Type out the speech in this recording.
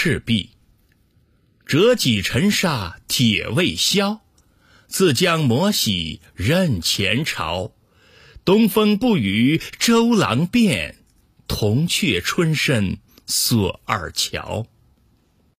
赤壁折戟沉沙铁未销自将磨洗认前朝。东风不与周郎便铜雀春深锁二乔。